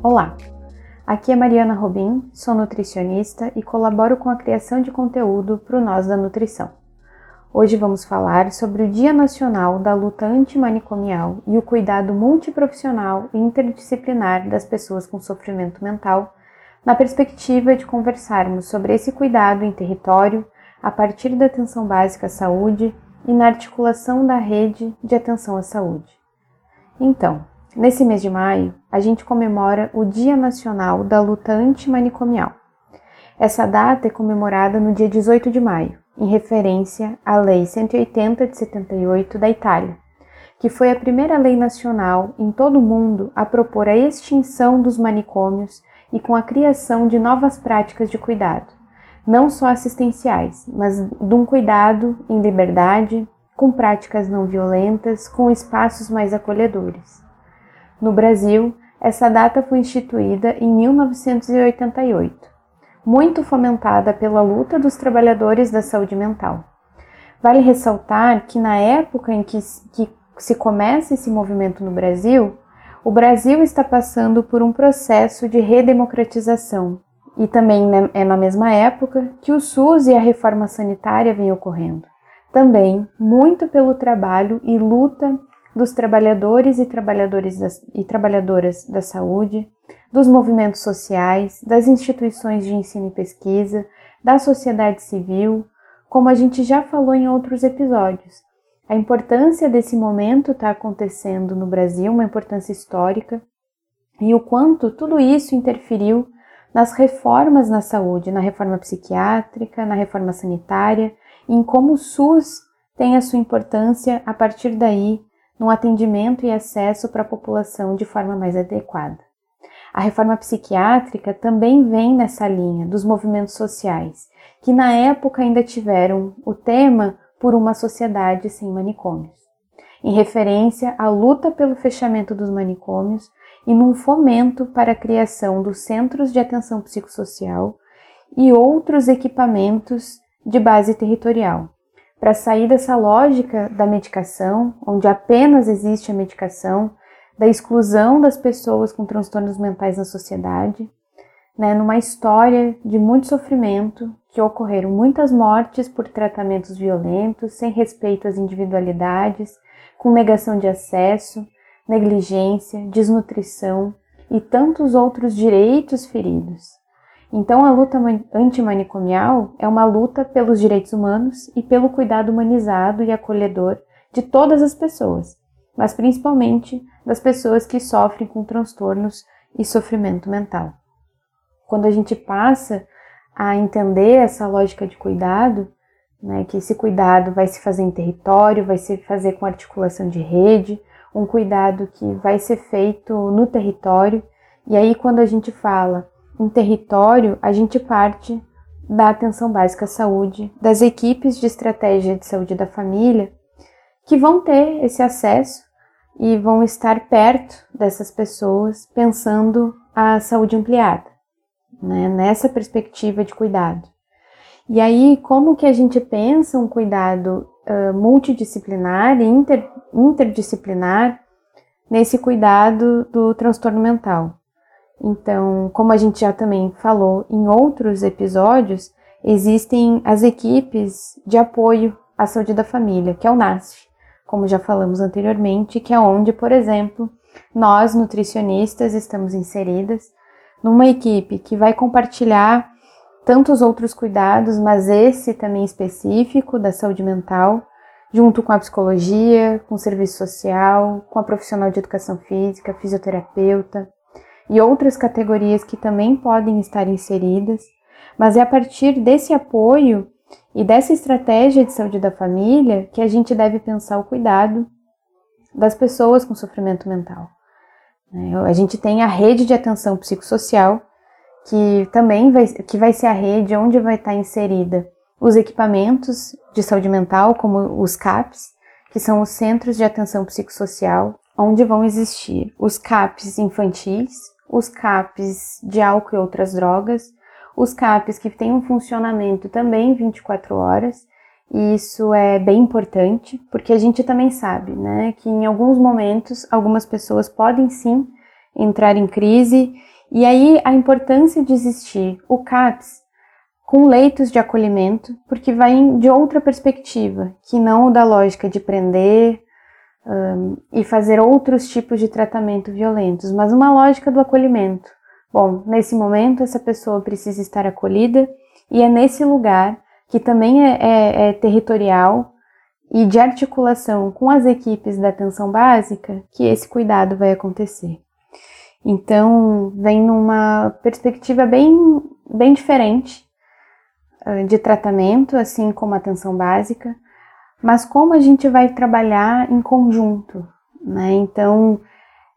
Olá, aqui é Mariana Robin, sou nutricionista e colaboro com a criação de conteúdo para o Nós da Nutrição. Hoje vamos falar sobre o Dia Nacional da Luta Antimanicomial e o cuidado multiprofissional e interdisciplinar das pessoas com sofrimento mental, na perspectiva de conversarmos sobre esse cuidado em território a partir da atenção básica à saúde e na articulação da rede de atenção à saúde. Então, Nesse mês de maio, a gente comemora o Dia Nacional da Luta Antimanicomial. Essa data é comemorada no dia 18 de maio, em referência à Lei 180 de 78 da Itália, que foi a primeira lei nacional em todo o mundo a propor a extinção dos manicômios e com a criação de novas práticas de cuidado, não só assistenciais, mas de um cuidado em liberdade, com práticas não violentas, com espaços mais acolhedores. No Brasil, essa data foi instituída em 1988, muito fomentada pela luta dos trabalhadores da saúde mental. Vale ressaltar que na época em que, que se começa esse movimento no Brasil, o Brasil está passando por um processo de redemocratização e também né, é na mesma época que o SUS e a reforma sanitária vêm ocorrendo. Também muito pelo trabalho e luta dos trabalhadores e, trabalhadores das, e trabalhadoras da saúde, dos movimentos sociais, das instituições de ensino e pesquisa, da sociedade civil, como a gente já falou em outros episódios. A importância desse momento está acontecendo no Brasil, uma importância histórica, e o quanto tudo isso interferiu nas reformas na saúde, na reforma psiquiátrica, na reforma sanitária, em como o SUS tem a sua importância a partir daí no atendimento e acesso para a população de forma mais adequada. A reforma psiquiátrica também vem nessa linha dos movimentos sociais, que na época ainda tiveram o tema por uma sociedade sem manicômios, em referência à luta pelo fechamento dos manicômios e num fomento para a criação dos centros de atenção psicossocial e outros equipamentos de base territorial, para sair dessa lógica da medicação, onde apenas existe a medicação, da exclusão das pessoas com transtornos mentais na sociedade, né, numa história de muito sofrimento, que ocorreram muitas mortes por tratamentos violentos, sem respeito às individualidades, com negação de acesso, negligência, desnutrição e tantos outros direitos feridos. Então, a luta antimanicomial é uma luta pelos direitos humanos e pelo cuidado humanizado e acolhedor de todas as pessoas, mas principalmente das pessoas que sofrem com transtornos e sofrimento mental. Quando a gente passa a entender essa lógica de cuidado, né, que esse cuidado vai se fazer em território, vai se fazer com articulação de rede, um cuidado que vai ser feito no território, e aí quando a gente fala em território, a gente parte da atenção básica à saúde, das equipes de estratégia de saúde da família, que vão ter esse acesso e vão estar perto dessas pessoas, pensando a saúde ampliada, né, nessa perspectiva de cuidado. E aí, como que a gente pensa um cuidado uh, multidisciplinar e inter, interdisciplinar nesse cuidado do transtorno mental? Então, como a gente já também falou em outros episódios, existem as equipes de apoio à saúde da família, que é o NASF, como já falamos anteriormente, que é onde, por exemplo, nós nutricionistas estamos inseridas numa equipe que vai compartilhar tantos outros cuidados, mas esse também específico da saúde mental, junto com a psicologia, com o serviço social, com a profissional de educação física, fisioterapeuta, e outras categorias que também podem estar inseridas, mas é a partir desse apoio e dessa estratégia de saúde da família que a gente deve pensar o cuidado das pessoas com sofrimento mental. Né? A gente tem a rede de atenção psicossocial, que também vai, que vai ser a rede onde vai estar inserida os equipamentos de saúde mental, como os CAPs, que são os Centros de Atenção Psicossocial, onde vão existir os CAPs infantis, os CAPs de álcool e outras drogas, os CAPs que têm um funcionamento também 24 horas, e isso é bem importante, porque a gente também sabe, né, que em alguns momentos algumas pessoas podem sim entrar em crise, e aí a importância de existir o CAPS com leitos de acolhimento, porque vai de outra perspectiva, que não da lógica de prender um, e fazer outros tipos de tratamento violentos, mas uma lógica do acolhimento. Bom, nesse momento essa pessoa precisa estar acolhida e é nesse lugar que também é, é, é territorial e de articulação com as equipes da atenção básica que esse cuidado vai acontecer. Então, vem numa perspectiva bem, bem diferente de tratamento, assim como a atenção básica, mas como a gente vai trabalhar em conjunto, né? Então,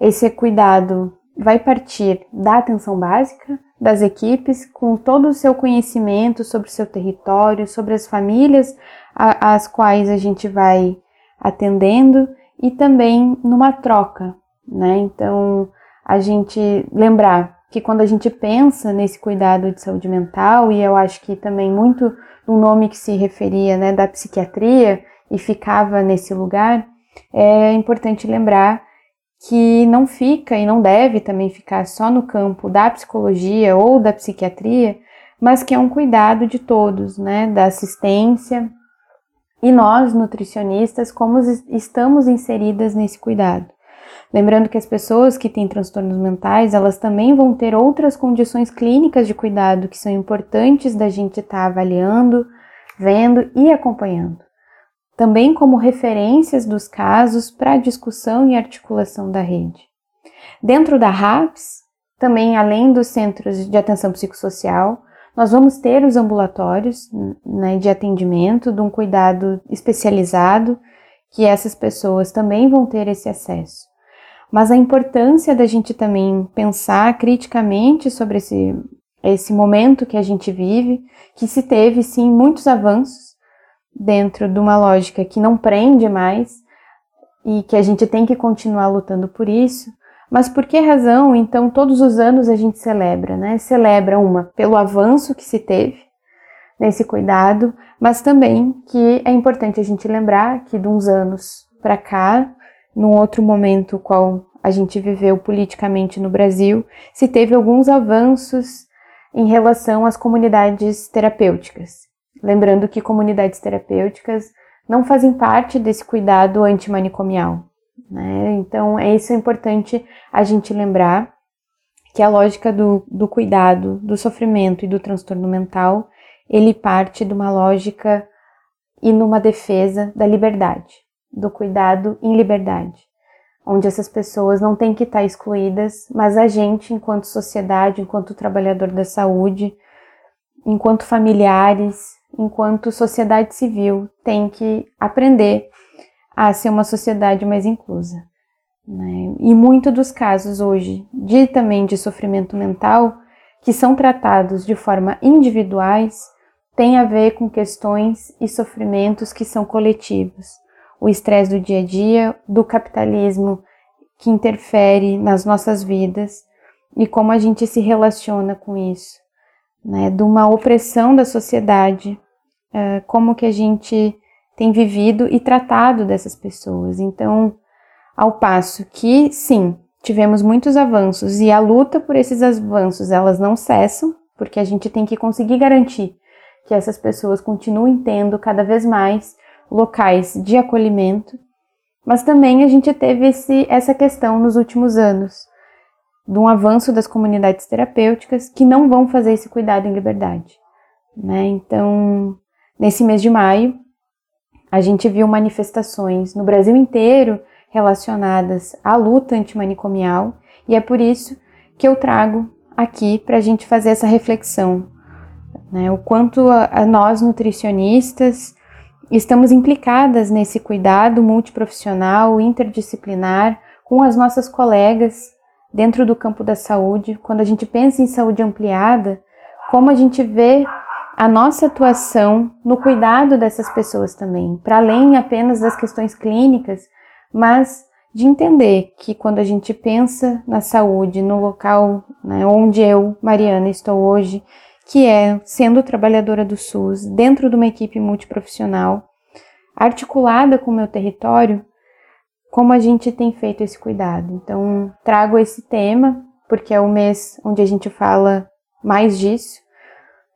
esse cuidado vai partir da atenção básica, das equipes, com todo o seu conhecimento sobre o seu território, sobre as famílias às quais a gente vai atendendo e também numa troca, né? Então, a gente lembrar que quando a gente pensa nesse cuidado de saúde mental, e eu acho que também muito do nome que se referia, né, da psiquiatria e ficava nesse lugar, é importante lembrar que não fica e não deve também ficar só no campo da psicologia ou da psiquiatria, mas que é um cuidado de todos, né, da assistência. E nós, nutricionistas, como estamos inseridas nesse cuidado. Lembrando que as pessoas que têm transtornos mentais, elas também vão ter outras condições clínicas de cuidado que são importantes da gente estar tá avaliando, vendo e acompanhando. Também como referências dos casos para discussão e articulação da rede. Dentro da RAPS, também além dos centros de atenção psicossocial, nós vamos ter os ambulatórios né, de atendimento, de um cuidado especializado, que essas pessoas também vão ter esse acesso mas a importância da gente também pensar criticamente sobre esse, esse momento que a gente vive, que se teve sim muitos avanços dentro de uma lógica que não prende mais e que a gente tem que continuar lutando por isso. Mas por que razão, então, todos os anos a gente celebra, né? Celebra uma pelo avanço que se teve nesse cuidado, mas também que é importante a gente lembrar que de uns anos para cá num outro momento qual a gente viveu politicamente no Brasil, se teve alguns avanços em relação às comunidades terapêuticas. Lembrando que comunidades terapêuticas não fazem parte desse cuidado antimanicomial. Né? Então, é isso é importante a gente lembrar que a lógica do, do cuidado, do sofrimento e do transtorno mental, ele parte de uma lógica e numa defesa da liberdade do cuidado em liberdade, onde essas pessoas não têm que estar excluídas, mas a gente, enquanto sociedade, enquanto trabalhador da saúde, enquanto familiares, enquanto sociedade civil, tem que aprender a ser uma sociedade mais inclusa. Né? E muito dos casos hoje, de também de sofrimento mental, que são tratados de forma individuais, tem a ver com questões e sofrimentos que são coletivos o estresse do dia a dia, do capitalismo que interfere nas nossas vidas e como a gente se relaciona com isso, né? De uma opressão da sociedade, uh, como que a gente tem vivido e tratado dessas pessoas. Então, ao passo que, sim, tivemos muitos avanços e a luta por esses avanços elas não cessam, porque a gente tem que conseguir garantir que essas pessoas continuem tendo cada vez mais locais de acolhimento, mas também a gente teve esse, essa questão nos últimos anos de um avanço das comunidades terapêuticas que não vão fazer esse cuidado em liberdade. Né? Então, nesse mês de maio, a gente viu manifestações no Brasil inteiro relacionadas à luta antimanicomial e é por isso que eu trago aqui para a gente fazer essa reflexão. Né? O quanto a, a nós nutricionistas Estamos implicadas nesse cuidado multiprofissional, interdisciplinar, com as nossas colegas dentro do campo da saúde, quando a gente pensa em saúde ampliada, como a gente vê a nossa atuação no cuidado dessas pessoas também, para além apenas das questões clínicas, mas de entender que quando a gente pensa na saúde, no local né, onde eu, Mariana, estou hoje, que é sendo trabalhadora do SUS, dentro de uma equipe multiprofissional, articulada com o meu território, como a gente tem feito esse cuidado. Então, trago esse tema, porque é o mês onde a gente fala mais disso,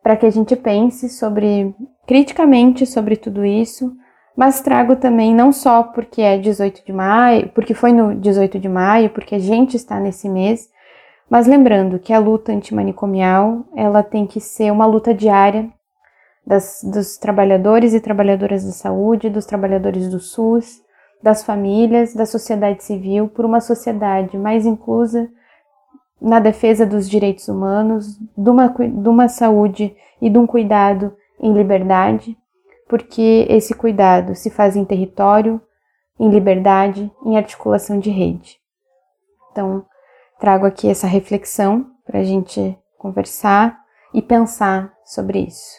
para que a gente pense sobre criticamente sobre tudo isso, mas trago também não só porque é 18 de maio, porque foi no 18 de maio, porque a gente está nesse mês, mas lembrando que a luta antimanicomial, ela tem que ser uma luta diária das, dos trabalhadores e trabalhadoras da saúde, dos trabalhadores do SUS, das famílias, da sociedade civil, por uma sociedade mais inclusa na defesa dos direitos humanos, de uma, de uma saúde e de um cuidado em liberdade, porque esse cuidado se faz em território, em liberdade, em articulação de rede. Então, trago aqui essa reflexão para a gente conversar e pensar sobre isso.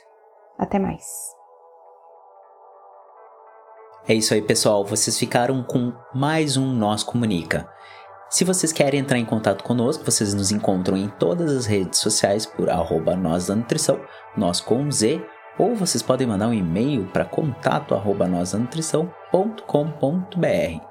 Até mais. É isso aí, pessoal. Vocês ficaram com mais um Nós Comunica. Se vocês querem entrar em contato conosco, vocês nos encontram em todas as redes sociais por arroba nós da nutrição, nós com Z, ou vocês podem mandar um e-mail para contato arroba nutrição.com.br.